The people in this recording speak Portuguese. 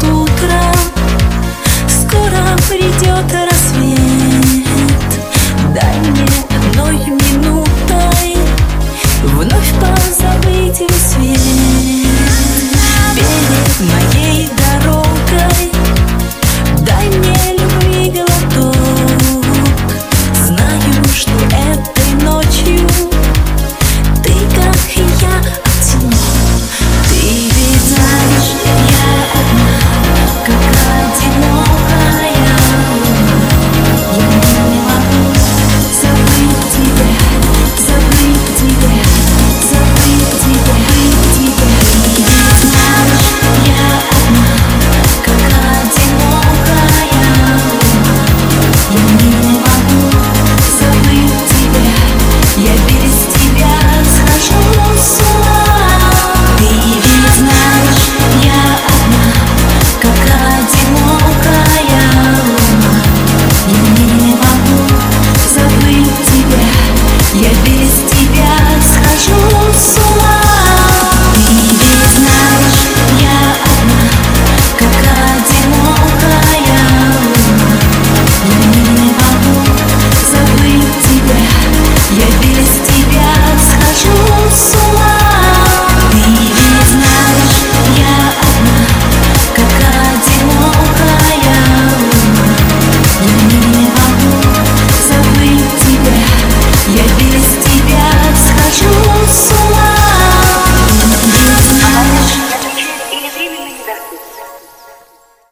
tu